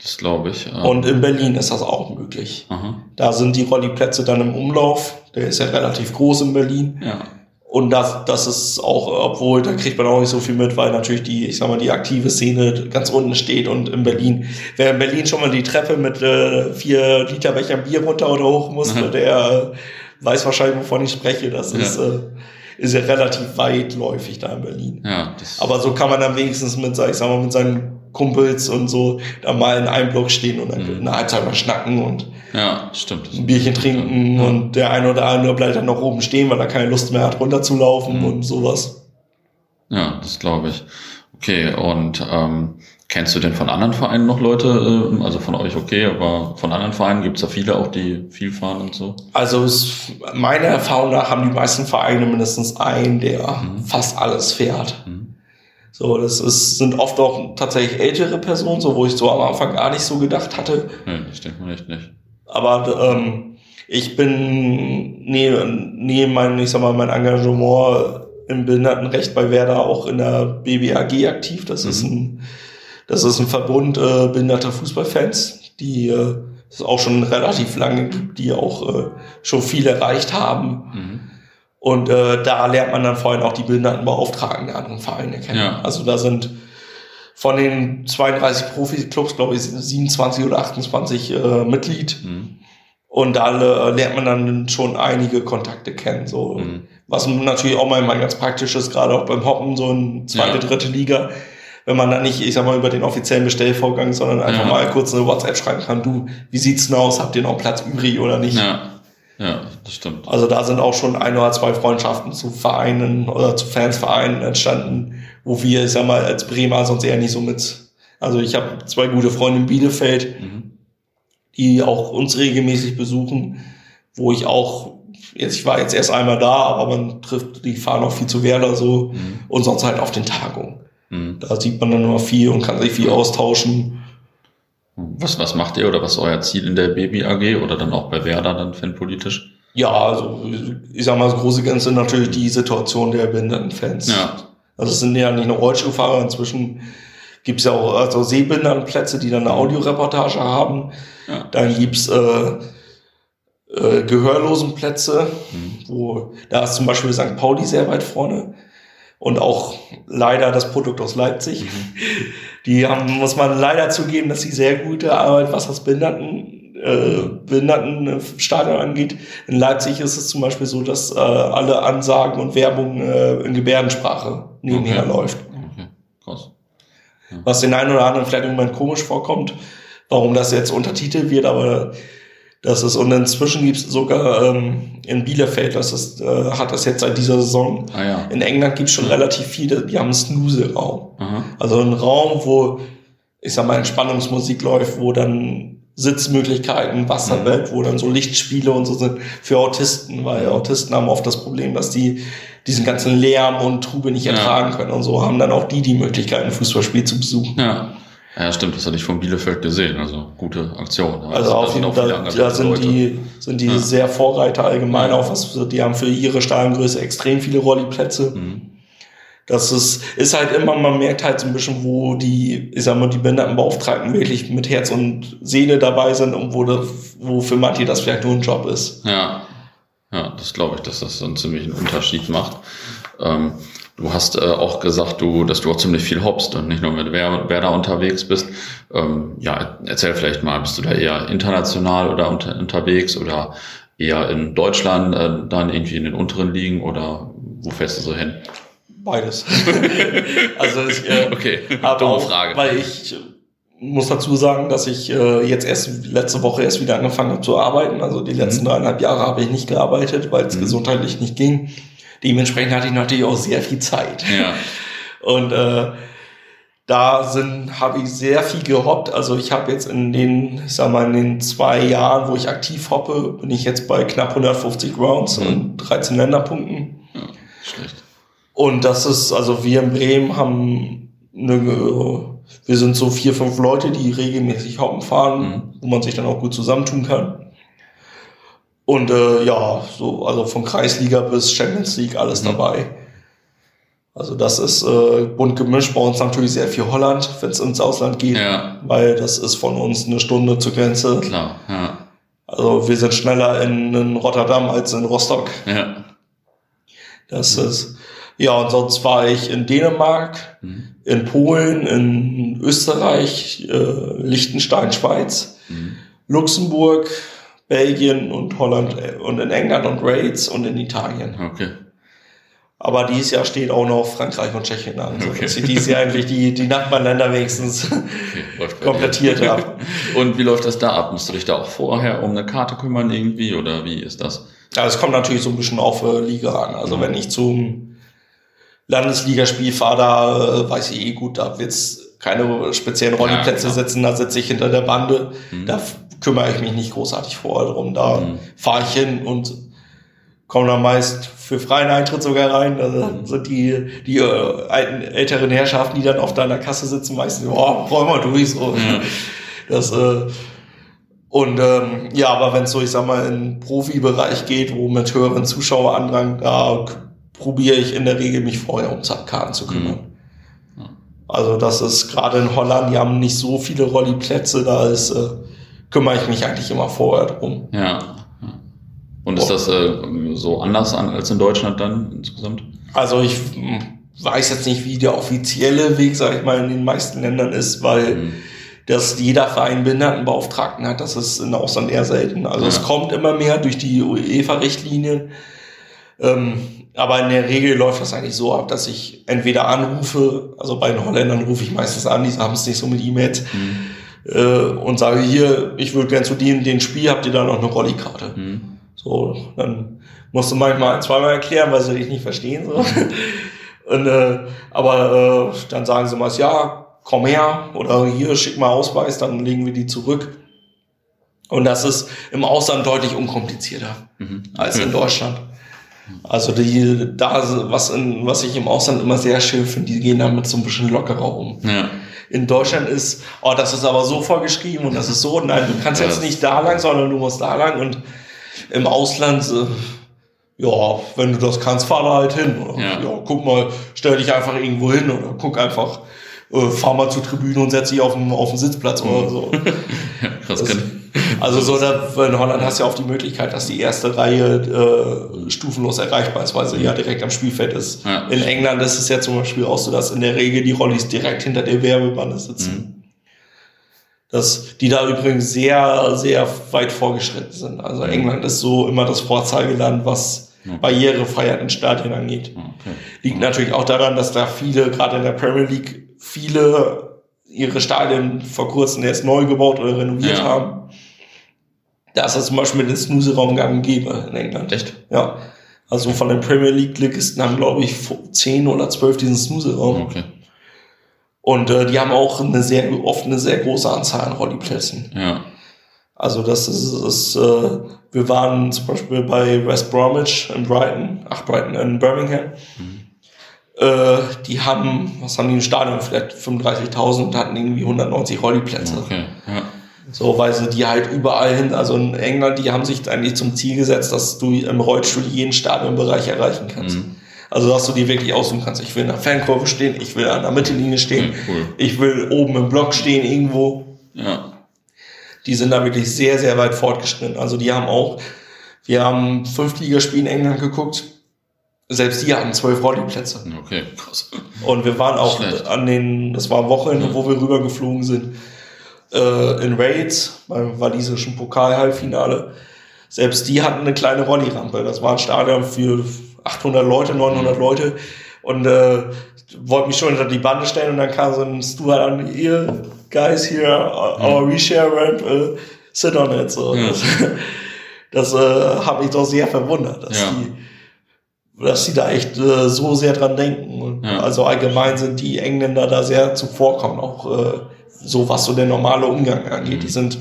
Speaker 1: das glaube ich. Ähm,
Speaker 2: Und in Berlin ist das auch möglich.
Speaker 1: Aha.
Speaker 2: Da sind die Rolliplätze dann im Umlauf. Der ist ja relativ groß in Berlin.
Speaker 1: Ja.
Speaker 2: Und das, das ist auch, obwohl da kriegt man auch nicht so viel mit, weil natürlich die, ich sag mal, die aktive Szene ganz unten steht und in Berlin, wer in Berlin schon mal die Treppe mit äh, vier Liter Becher Bier runter oder hoch musste, der äh, weiß wahrscheinlich, wovon ich spreche. Das
Speaker 1: Ja.
Speaker 2: ist, äh, ist ja relativ weitläufig da in Berlin.
Speaker 1: Ja,
Speaker 2: Aber so kann man dann wenigstens mit, ich sag mal, mit seinen Kumpels und so da mal in einem Block stehen und dann
Speaker 1: Mhm.
Speaker 2: eine Halbzeit mal schnacken und
Speaker 1: ja, stimmt.
Speaker 2: ein Bierchen trinken
Speaker 1: Ja.
Speaker 2: und der eine oder andere bleibt dann noch oben stehen, weil er keine Lust mehr hat, runterzulaufen
Speaker 1: Mhm.
Speaker 2: und sowas.
Speaker 1: Ja, das glaube ich. Okay, und ähm, kennst du denn von anderen Vereinen noch Leute, äh, also von euch okay, aber von anderen Vereinen gibt's da viele auch, die viel fahren und so?
Speaker 2: Also es, meiner Erfahrung nach haben die meisten Vereine mindestens einen, der
Speaker 1: Mhm.
Speaker 2: fast alles fährt.
Speaker 1: Mhm.
Speaker 2: So, das ist, sind oft auch tatsächlich ältere Personen, so wo ich so am Anfang gar nicht so gedacht hatte.
Speaker 1: Nee, das denkt man echt nicht.
Speaker 2: Aber ähm, ich bin neben, neben mein, ich sag mal, mein Engagement im Behindertenrecht bei Werder auch in der BBAG aktiv. Das ist ein, das ist ein Verbund äh, behinderter Fußballfans, die äh, es auch schon relativ lange gibt, die auch äh, schon viel erreicht haben.
Speaker 1: Mhm.
Speaker 2: Und äh, da lernt man dann vor allem auch die Behindertenbeauftragten der anderen Vereine kennen.
Speaker 1: Ja.
Speaker 2: Also da sind von den 32 Profi-Clubs, glaube ich, sind 27 oder 28 äh, Mitglied.
Speaker 1: Mhm.
Speaker 2: Und da äh, lernt man dann schon einige Kontakte kennen. So.
Speaker 1: Mhm.
Speaker 2: Was natürlich auch mal, mal ganz praktisch ist, gerade auch beim Hoppen, so in zweite,
Speaker 1: Ja.
Speaker 2: dritte Liga. Wenn man dann nicht, ich sag mal, über den offiziellen Bestellvorgang, sondern einfach
Speaker 1: Ja.
Speaker 2: mal kurz eine WhatsApp schreiben kann, du, wie sieht's denn aus? Habt ihr noch Platz übrig oder nicht?
Speaker 1: Ja, Ja, das stimmt.
Speaker 2: Also da sind auch schon ein oder zwei Freundschaften zu Vereinen oder zu Fansvereinen entstanden, wo wir, ich sag mal, als Bremer sonst eher nicht so mit. Also ich habe zwei gute Freunde in Bielefeld, mhm. die auch uns regelmäßig besuchen, wo ich auch, jetzt, ich war jetzt erst einmal da, aber man trifft, die fahren auch viel zu Werder so mhm. und sonst halt auf den Tagungen. Mhm. Da sieht man dann immer viel und kann sich viel austauschen.
Speaker 1: Was, was macht ihr oder was ist euer Ziel in der Baby AG oder dann auch bei Werder dann fanpolitisch?
Speaker 2: Ja, also ich sag mal, das große Ganze natürlich die Situation der behinderten Fans. Ja. Also es sind ja nicht nur Rollstuhlfahrer, inzwischen gibt's ja auch also Sehbehindertenplätze, die dann eine Audioreportage haben. Ja. Dann gibt's äh, äh, Gehörlosenplätze, mhm. wo da ist zum Beispiel St. Pauli sehr weit vorne und auch leider das Produkt aus Leipzig. Mhm. Die haben, muss man leider zugeben, dass sie sehr gute Arbeit, was das Behinderten, äh, Behindertenstadion angeht. In Leipzig ist es zum Beispiel so, dass äh, alle Ansagen und Werbung äh, in Gebärdensprache nebenher okay. läuft. Okay. Krass. Ja. Was den einen oder anderen vielleicht im Moment komisch vorkommt, warum das jetzt untertitelt wird, aber das ist, und inzwischen gibt es sogar ähm, in Bielefeld, das ist, äh, hat das jetzt seit dieser Saison. Ah, ja. In England gibt es schon ja. relativ viele, die haben einen Snooze-Raum. Also ein Raum, wo, ich sag mal, Entspannungsmusik läuft, wo dann Sitzmöglichkeiten, Wasserwelt, mhm. wo dann so Lichtspiele und so sind für Autisten, weil Autisten haben oft das Problem, dass die diesen ganzen Lärm und Trube nicht ertragen ja. können und so haben dann auch die die Möglichkeit, ein Fußballspiel zu besuchen.
Speaker 1: Ja. Ja, stimmt, das hatte ich von Bielefeld gesehen. Also gute Aktion.
Speaker 2: Also auf jeden Fall, da sind Leute. die, sind die ja. sehr Vorreiter allgemein ja. auch was, die haben für ihre Stadiongröße extrem viele Rolliplätze. Mhm. Das ist, ist halt immer, man merkt halt so ein bisschen, wo die, ich sag mal, die Behindertenbeauftragten wirklich mit Herz und Seele dabei sind und wo, das, wo für manche das vielleicht nur ein Job ist.
Speaker 1: Ja, ja, das glaube ich, dass das so einen ziemlichen Unterschied macht. Ähm, Du hast äh, auch gesagt, du, dass du auch ziemlich viel hoppst und nicht nur mit wer, wer da unterwegs bist. Ähm, ja, erzähl vielleicht mal, bist du da eher international oder unter, unterwegs oder eher in Deutschland, äh, dann irgendwie in den unteren Ligen oder wo fährst du so hin?
Speaker 2: Beides. also ich äh,
Speaker 1: okay, dumme
Speaker 2: auch, Frage. Weil ich muss dazu sagen, dass ich äh, jetzt erst letzte Woche erst wieder angefangen habe zu arbeiten. Also die letzten mhm. dreieinhalb Jahre habe ich nicht gearbeitet, weil es mhm. gesundheitlich nicht ging. Dementsprechend hatte ich natürlich auch sehr viel Zeit. Ja. Und äh, da sind habe ich sehr viel gehoppt. Also ich habe jetzt in den, ich sag mal, in den zwei Jahren, wo ich aktiv hoppe, bin ich jetzt bei knapp 150 Rounds mhm. und 13 Länderpunkten. Ja, schlecht. Und das ist, also wir in Bremen haben eine, wir sind so vier, fünf Leute, die regelmäßig Hoppen fahren, mhm. wo man sich dann auch gut zusammentun kann. Und äh, ja, so, also von Kreisliga bis Champions League alles mhm. dabei. Also das ist äh, bunt gemischt. Bei uns natürlich sehr viel Holland, wenn es ins Ausland geht, ja. weil das ist von uns eine Stunde zur Grenze.
Speaker 1: Klar, ja.
Speaker 2: Also wir sind schneller in, in Rotterdam als in Rostock. Ja. Das mhm. ist ja und sonst war ich in Dänemark, mhm. in Polen, in Österreich, äh, Liechtenstein, Schweiz, mhm. Luxemburg, Belgien und Holland äh, und in England und Raids und in Italien.
Speaker 1: Okay.
Speaker 2: Aber dieses Jahr steht auch noch Frankreich und Tschechien an. So, okay. Dieses Jahr eigentlich die, die Nachbarländer wenigstens okay, komplettiert habe.
Speaker 1: Und wie läuft das da ab? Musst du dich da auch vorher um eine Karte kümmern irgendwie oder wie ist das?
Speaker 2: Ja, es kommt natürlich so ein bisschen auf äh, Liga an. Also mhm. wenn ich zum Landesligaspiel fahre, da äh, weiß ich eh gut, da wird's keine speziellen Rollplätze ja, setzen, da sitze ich hinter der Bande. Mhm. Da kümmere ich mich nicht großartig vorher drum. Da mhm. fahre ich hin und komme dann meist für freien Eintritt sogar rein. Da mhm. sind die, die äh, alten, älteren Herrschaften, die dann auf deiner Kasse sitzen, meistens, oh, wollen wir durch. So. Mhm. Das, äh, und ähm, ja, aber wenn es so, ich sag mal, in Profibereich geht, wo mit höheren Zuschauerandrang, da probiere ich in der Regel mich vorher um Karten zu kümmern. Mhm. Also das ist gerade in Holland, die haben nicht so viele Rolliplätze, da ist äh, kümmere ich mich eigentlich immer vorher drum.
Speaker 1: Ja. Und ist das äh, so anders an, als in Deutschland dann insgesamt?
Speaker 2: Also ich hm, weiß jetzt nicht, wie der offizielle Weg, sage ich mal, in den meisten Ländern ist, weil mhm. dass jeder Verein Behindertenbeauftragten hat, das ist in Ausland eher selten. Also ja. es kommt immer mehr durch die UEFA-Richtlinien. Ähm, aber in der Regel läuft das eigentlich so ab, dass ich entweder anrufe, also bei den Holländern rufe ich meistens an, die haben es nicht so mit E-Mails. Mhm äh, und sage hier, ich würde gern zu dem, den Spiel, habt ihr da noch eine Rollikarte? Mhm. So, dann musst du manchmal zweimal erklären, weil sie dich nicht verstehen. So. Und, äh, aber äh, dann sagen sie mal, ja, komm her oder hier, schick mal Ausweis, dann legen wir die zurück. Und das ist im Ausland deutlich unkomplizierter mhm. als in Deutschland. Also die, da, was, in, was ich im Ausland immer sehr schön finde, die gehen damit so ein bisschen lockerer um. Ja. In Deutschland ist, oh, das ist aber so vorgeschrieben und das ist so, nein, du kannst jetzt nicht da lang, sondern du musst da lang und im Ausland, äh, ja, wenn du das kannst, fahr da halt hin. Oder, ja. ja. guck mal, stell dich einfach irgendwo hin oder guck einfach, äh, fahr mal zur Tribüne und setz dich auf den, auf den Sitzplatz mhm. oder so. ja, krass, das, also so, in Holland hast du ja auch die Möglichkeit, dass die erste Reihe äh, stufenlos erreichbar ist, weil sie ja direkt am Spielfeld ist. Ja. In England ist es ja zum Beispiel auch so, dass in der Regel die Rollis direkt hinter der Werbebande sitzen. Mhm. Das, die da übrigens sehr, sehr weit vorgeschritten sind. Also mhm. England ist so immer das Vorzeigeland, was okay. Barrierefreiheit in Stadien angeht. Okay. Liegt natürlich auch daran, dass da viele, gerade in der Premier League, viele ihre Stadien vor kurzem erst neu gebaut oder renoviert ja. haben. Da ist das zum Beispiel mit den Snooze-Raum gang gäbe in England. Echt? Ja. Also von den Premier League-Ligisten haben, glaube ich, zehn oder zwölf diesen Snooze-Raum. Okay. Und äh, die haben auch eine sehr, oft eine sehr große Anzahl an Rolliplätzen. Ja. Also das ist, ist äh, wir waren zum Beispiel bei West Bromwich in Brighton, ach Brighton in Birmingham. Mhm. Äh, die haben, was haben die im Stadion, vielleicht 35.000 und hatten irgendwie 190 Rolliplätze. Okay. Ja. So, weil sie die halt überall hin, also in England, die haben sich eigentlich zum Ziel gesetzt, dass du im Rollstuhl jeden Stadionbereich erreichen kannst. Mhm. Also, dass du die wirklich aussuchen kannst. Ich will in der Fankurve stehen, ich will an der Mittellinie stehen, ja, cool. ich will oben im Block stehen irgendwo. Ja. Die sind da wirklich sehr, sehr weit fortgeschritten. Also, die haben auch, wir haben fünf Ligaspiele in England geguckt. Selbst die hatten zwölf Rolliplätze. Okay, krass. Und wir waren auch Schlecht. an den, das war Wochenende, wo wir rübergeflogen sind äh, in Raids beim walisischen Pokal-Halbfinale. Selbst die hatten eine kleine Rolli-Rampe. Das war ein Stadion für 800 Leute, 900 mhm. Leute. Und äh, wollte mich schon hinter die Bande stellen und dann kam so ein Stuart an, ihr guys here, our mhm. reshare ramp, uh, sit on it. So. Ja. Das, das äh, hat mich doch sehr verwundert, dass ja. die dass sie da echt äh, so sehr dran denken. Ja. Also allgemein sind die Engländer da sehr zuvorkommen, auch äh, so was so der normale Umgang angeht. Die sind,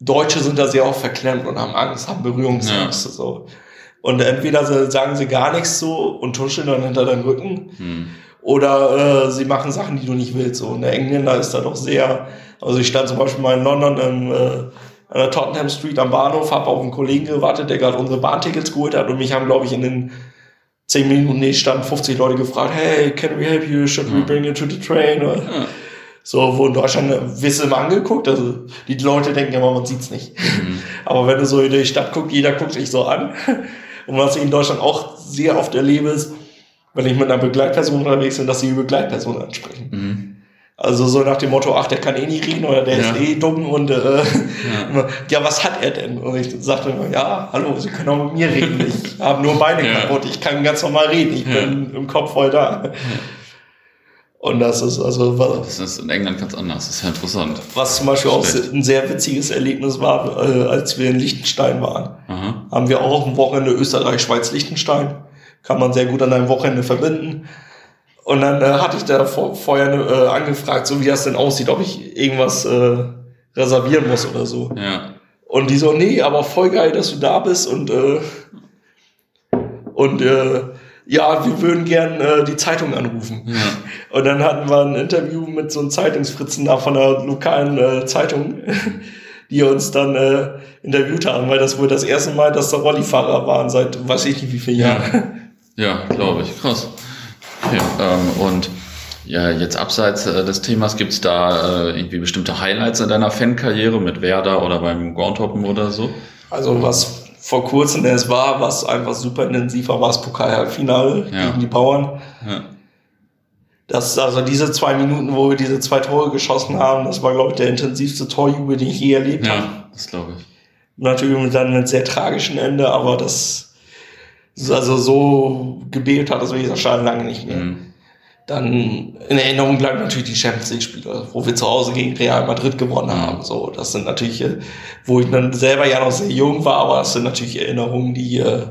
Speaker 2: Deutsche sind da sehr oft verklemmt und haben Angst, haben Berührungsängste, ja. so. Und entweder sagen sie gar nichts so und tuscheln dann hinter deinem Rücken, hm. oder äh, sie machen Sachen, die du nicht willst. So. Und der Engländer ist da doch sehr, also ich stand zum Beispiel mal in London im, äh, an der Tottenham Street am Bahnhof, habe auf einen Kollegen gewartet, der gerade unsere Bahntickets geholt hat und mich haben, glaube ich, in den zehn Minuten, nee, standen 50 Leute gefragt, hey, can we help you? Should we bring you to the train? Ja. So, wo in Deutschland wirst du immer angeguckt. Also die Leute denken immer, man sieht's nicht. Mhm. Aber wenn du so in die Stadt guckst, jeder guckt dich so an. Und was ich in Deutschland auch sehr oft erlebe, ist, wenn ich mit einer Begleitperson unterwegs bin, dass sie die Begleitperson ansprechen. Mhm. Also so nach dem Motto, ach, der kann eh nicht reden oder der ja. ist eh dumm und äh, ja. ja. was hat er denn? Und ich sagte immer, ja, hallo, Sie können auch mit mir reden. Ich habe nur Beine ja. kaputt, ich kann ganz normal reden, ich bin im Kopf voll da. Und das ist also.
Speaker 1: Das ist in England ganz anders, das ist ja interessant.
Speaker 2: Was zum Beispiel auch ein sehr witziges Erlebnis war, äh, als wir in Liechtenstein waren. Aha. Haben wir auch am Wochenende Österreich, Schweiz, Liechtenstein. Kann man sehr gut an einem Wochenende verbinden. Und dann äh, hatte ich da vor, vorher äh, angefragt, so wie das denn aussieht, ob ich irgendwas äh, reservieren muss oder so. Ja. Und die so, nee, aber voll geil, dass du da bist und äh, und äh, ja, wir würden gern äh, die Zeitung anrufen. Ja. Und dann hatten wir ein Interview mit so einem Zeitungsfritzen da von der lokalen äh, Zeitung, die uns dann äh, interviewt haben, weil das wohl das erste Mal, dass da Rollifahrer waren seit weiß ich nicht wie vielen Jahren.
Speaker 1: Ja, ja glaube ich. Krass. Okay, ähm, und ja, jetzt abseits äh, des Themas, gibt's da äh, irgendwie bestimmte Highlights in deiner Fankarriere mit Werder oder beim Groundhoppen oder so?
Speaker 2: Also was vor kurzem es war, was einfach super intensiv war, war das Pokalhalbfinale ja. gegen die Bauern. Ja. Das, also diese zwei Minuten, wo wir diese zwei Tore geschossen haben, das war, glaube ich, der intensivste Torjubel, den ich je erlebt ja, habe. Ja, das glaube ich. Natürlich dann mit sehr tragischen Ende, aber das, also so gebetet hat das gesagt schon lange nicht mehr. Mhm. Dann in Erinnerung bleiben natürlich die Champions League Spiele, wo wir zu Hause gegen Real Madrid gewonnen
Speaker 1: Mhm.
Speaker 2: haben. So, das sind natürlich, äh, wo ich dann selber ja noch sehr jung war, aber das sind natürlich Erinnerungen, die, äh,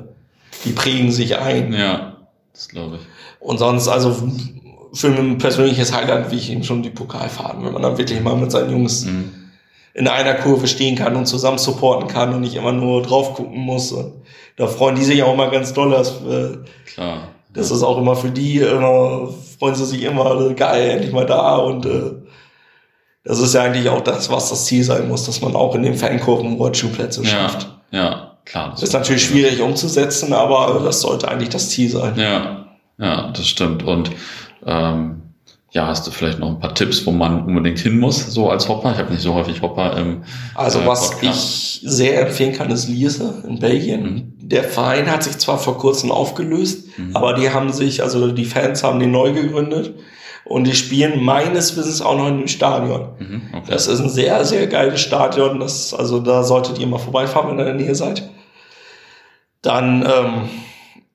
Speaker 2: die prägen sich ein.
Speaker 1: Ja, das glaube ich.
Speaker 2: Und sonst, also für ein persönliches Highlight, wie ich eben schon die Pokalfahrten, wenn man dann wirklich mal mit seinen Jungs
Speaker 1: Mhm.
Speaker 2: in einer Kurve stehen kann und zusammen supporten kann und nicht immer nur drauf gucken muss. Und da freuen die sich auch immer ganz doll. Das, äh,
Speaker 1: Klar.
Speaker 2: Das ist auch immer für die immer, freuen sie sich immer, äh, geil, endlich mal da. Und äh, das ist ja eigentlich auch das, was das Ziel sein muss, dass man auch in den Fankurven Rollschuhplätze schafft.
Speaker 1: Ja, ja, klar.
Speaker 2: Das ist natürlich schwierig umzusetzen, aber das sollte eigentlich das Ziel sein.
Speaker 1: Ja, ja, das stimmt. Und ähm, ja, hast du vielleicht noch ein paar Tipps, wo man unbedingt hin muss, so als Hopper? Ich habe nicht so häufig Hopper im
Speaker 2: Also
Speaker 1: äh,
Speaker 2: was
Speaker 1: Podcast.
Speaker 2: ich sehr empfehlen kann, ist Liese in Belgien.
Speaker 1: Mhm.
Speaker 2: Der Verein hat sich zwar vor kurzem aufgelöst,
Speaker 1: Mhm.
Speaker 2: aber die haben sich, also die Fans haben den neu gegründet und die spielen meines Wissens auch noch in dem Stadion.
Speaker 1: Mhm, okay.
Speaker 2: Das ist ein sehr, sehr geiles Stadion. Das, also da solltet ihr mal vorbeifahren, wenn ihr in der Nähe seid. Dann, ähm,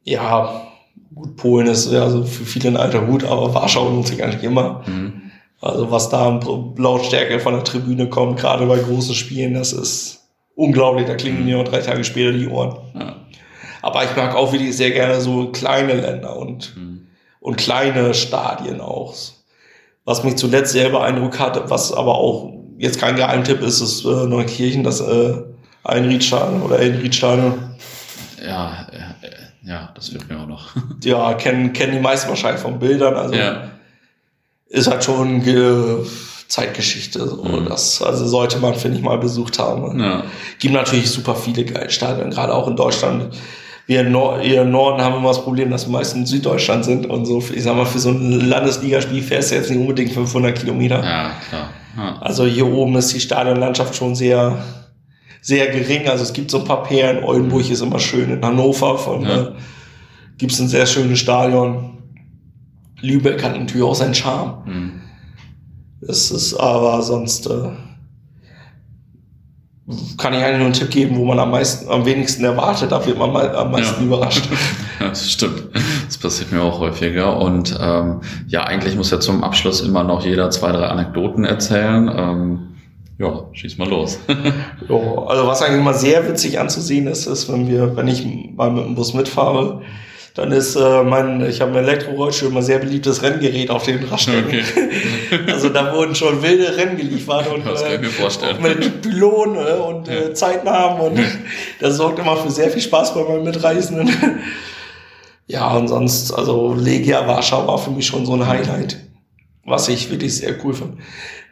Speaker 2: ja, gut, Polen ist ja also für viele ein alter Hut, aber Warschau lohnt sich eigentlich immer.
Speaker 1: mhm.
Speaker 2: Also was da an Lautstärke von der Tribüne kommt, gerade bei großen Spielen, das ist unglaublich. Da klingen mir drei Tage später die Ohren.
Speaker 1: ja.
Speaker 2: Aber ich mag auch wirklich sehr gerne so kleine Länder und,
Speaker 1: Mhm.
Speaker 2: und kleine Stadien auch. Was mich zuletzt sehr beeindruckt hat, was aber auch jetzt kein Geheimtipp ist, ist äh, Neukirchen, das äh, Einriedstadion oder Einriedstadion.
Speaker 1: ja, äh, ja, das wird mir auch noch.
Speaker 2: Ja, kennen, kennen die meisten wahrscheinlich von Bildern. Also
Speaker 1: ja,
Speaker 2: ist halt schon Ge Zeitgeschichte. So.
Speaker 1: Mhm.
Speaker 2: Das, also sollte man, finde ich, mal besucht haben.
Speaker 1: ja,
Speaker 2: gibt natürlich super viele geile Stadien, gerade auch in Deutschland. Wir im Nor Norden haben immer das Problem, dass die meisten in Süddeutschland sind und so. Ich sag mal, für so ein Landesligaspiel fährst du jetzt nicht unbedingt 500 Kilometer.
Speaker 1: ja, klar. Ja.
Speaker 2: Also hier oben ist die Stadionlandschaft schon sehr, sehr gering. Also es gibt so ein paar Perlen. Oldenburg ist immer schön. In Hannover von,
Speaker 1: Ja.
Speaker 2: äh, gibt es ein sehr schönes Stadion. Lübeck hat natürlich auch seinen Charme.
Speaker 1: Mhm.
Speaker 2: Das ist aber sonst äh, kann ich eigentlich nur einen Tipp geben, wo man am meisten, am wenigsten erwartet, da wird man mal am meisten
Speaker 1: Ja.
Speaker 2: überrascht.
Speaker 1: Ja, das stimmt. Das passiert mir auch häufiger. Und ähm, ja, eigentlich muss ja zum Abschluss immer noch jeder zwei, drei Anekdoten erzählen. Ähm, ja, schieß mal los.
Speaker 2: Jo, also was eigentlich immer sehr witzig anzusehen ist, ist, wenn wir, wenn ich mal mit dem Bus mitfahre, dann ist äh, mein, ich habe ein Elektrorollstuhl immer sehr beliebtes Renngerät auf den Raststätten.
Speaker 1: Okay.
Speaker 2: Also da wurden schon wilde Rennen geliefert und auch mit Pylonen äh, und äh,
Speaker 1: Ja.
Speaker 2: Zeitnamen und das sorgt immer für sehr viel Spaß bei meinen Mitreisenden. Ja, und sonst, also Legia Warschau war für mich schon so ein Highlight, was ich wirklich sehr cool fand.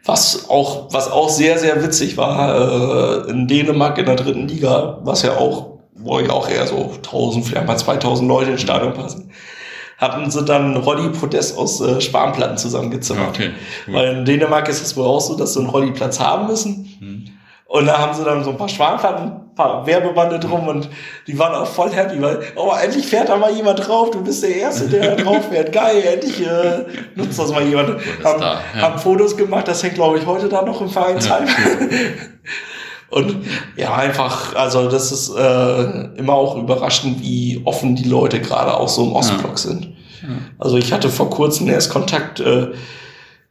Speaker 2: Was auch, was auch sehr, sehr witzig war, äh, in Dänemark in der dritten Liga, was ja auch, wo ja auch eher so 1000, vielleicht mal 2000 Leute ins Stadion passen, hatten sie dann Rolli-Podest aus äh, Spanplatten zusammengezimmert.
Speaker 1: Okay. Cool.
Speaker 2: Weil in Dänemark ist es wohl auch so, dass sie einen Rolliplatz haben müssen.
Speaker 1: Mhm.
Speaker 2: Und da haben sie dann so ein paar Schwanplatten, ein paar Werbebande drum und die waren auch voll happy, weil, oh, endlich fährt da mal jemand drauf, du bist der Erste, der da drauf fährt. Geil, endlich äh, nutzt das mal jemand. Haben,
Speaker 1: da, ja.
Speaker 2: haben Fotos gemacht, das hängt, glaube ich, heute da noch im Vereinsheim. Und ja, einfach, also das ist äh, immer auch überraschend, wie offen die Leute gerade auch so im Ostblock sind.
Speaker 1: Ja.
Speaker 2: Also ich hatte vor kurzem erst Kontakt, äh,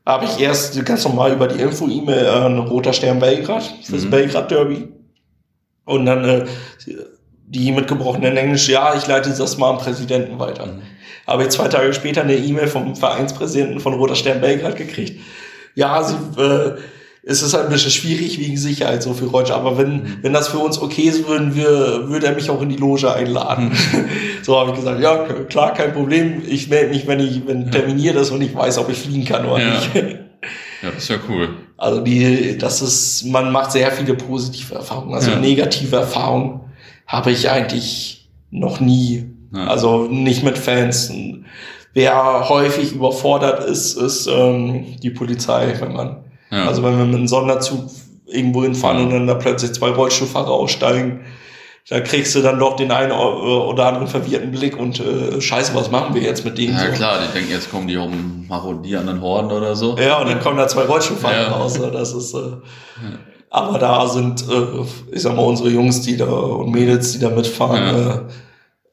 Speaker 2: habe ich erst ganz normal über die Info-E-Mail an Roter Stern Belgrad fürs
Speaker 1: Mhm.
Speaker 2: Belgrad Derby. Und dann äh, die mitgebrochenen Englisch, ja, ich leite das mal am Präsidenten weiter.
Speaker 1: Mhm.
Speaker 2: Habe ich zwei Tage später eine E-Mail vom Vereinspräsidenten von Roter Stern Belgrad gekriegt. Ja, sie, äh, es ist halt ein bisschen schwierig wegen Sicherheit so für Roger, aber wenn,
Speaker 1: Mhm.
Speaker 2: wenn das für uns okay ist, würden wir, würde er mich auch in die Loge einladen. so habe ich gesagt, ja, klar, kein Problem. Ich melde mich, wenn ich, wenn terminiert ist und ich weiß, ob ich fliegen kann oder
Speaker 1: Ja.
Speaker 2: nicht.
Speaker 1: Ja, das ist ja cool.
Speaker 2: Also die, das ist, man macht sehr viele positive Erfahrungen. Also
Speaker 1: Ja.
Speaker 2: negative Erfahrungen habe ich eigentlich noch nie.
Speaker 1: Ja.
Speaker 2: Also nicht mit Fans. Wer häufig überfordert ist, ist ähm, die Polizei, wenn man,
Speaker 1: Ja.
Speaker 2: also wenn wir mit einem Sonderzug irgendwo hinfahren und dann da plötzlich zwei Rollstuhlfahrer aussteigen, da kriegst du dann doch den einen oder anderen verwirrten Blick und äh, scheiße, was machen wir jetzt mit denen?
Speaker 1: ja
Speaker 2: so?
Speaker 1: klar, die denken, jetzt kommen die um marodierenden Horden oder so.
Speaker 2: Ja, und dann kommen da zwei Rollstuhlfahrer
Speaker 1: Ja.
Speaker 2: raus. ne? Das ist, äh, aber da sind, äh, ich sag mal, unsere Jungs, die da und Mädels, die da mitfahren,
Speaker 1: Ja.
Speaker 2: äh,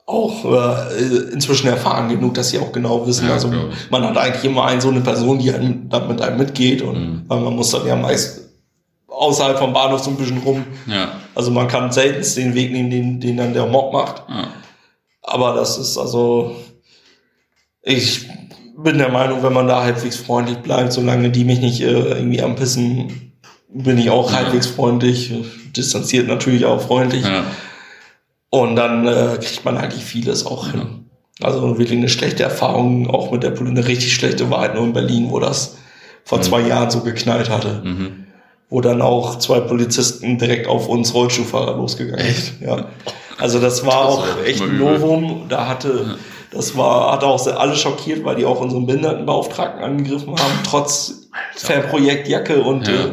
Speaker 2: auch äh, inzwischen erfahren genug, dass sie auch genau wissen.
Speaker 1: Ja,
Speaker 2: also
Speaker 1: ich.
Speaker 2: man hat eigentlich immer einen, so eine Person, die einem, dann mit einem mitgeht und
Speaker 1: Mhm.
Speaker 2: weil man muss dann ja meist außerhalb vom Bahnhof so ein bisschen rum.
Speaker 1: Ja.
Speaker 2: Also man kann seltenst den Weg nehmen, den, den dann der Mob macht.
Speaker 1: ja.
Speaker 2: Aber das ist also, ich bin der Meinung, wenn man da halbwegs freundlich bleibt, solange die mich nicht äh, irgendwie anpissen, bin ich auch
Speaker 1: Ja.
Speaker 2: halbwegs freundlich, distanziert natürlich auch freundlich. Und dann äh, kriegt man eigentlich vieles auch hin. Also wirklich eine schlechte Erfahrung, auch mit der Polizei, eine richtig schlechte Wahrheit nur in Berlin, wo das vor
Speaker 1: Mhm.
Speaker 2: zwei Jahren so geknallt hatte.
Speaker 1: Mhm.
Speaker 2: Wo dann auch zwei Polizisten direkt auf uns Rollschuhfahrer losgegangen sind. Ja. Also das war
Speaker 1: Das
Speaker 2: auch echt ein. Novum. Da hatte, das war, hat auch alle schockiert, weil die auch unseren Behindertenbeauftragten angegriffen haben, trotz Fanprojektjacke und
Speaker 1: Ja.
Speaker 2: äh,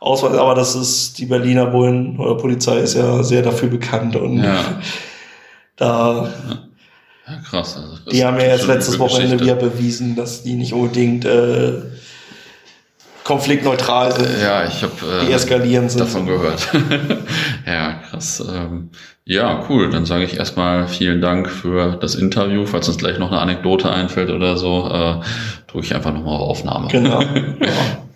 Speaker 2: Ausweis. Aber das ist, die Berliner Bullen oder Polizei ist ja sehr dafür bekannt und
Speaker 1: Ja.
Speaker 2: da,
Speaker 1: ja, krass. Also,
Speaker 2: die haben ja jetzt letztes Wochenende wieder bewiesen, dass die nicht unbedingt äh, konfliktneutral sind,
Speaker 1: Ja, ich habe äh,
Speaker 2: deeskalierend sind.
Speaker 1: davon gehört. ja, krass. Ähm, ja, cool. Dann sage ich erstmal vielen Dank für das Interview. Falls uns gleich noch eine Anekdote einfällt oder so, äh, drücke ich einfach nochmal auf Aufnahme.
Speaker 2: Genau. Ja.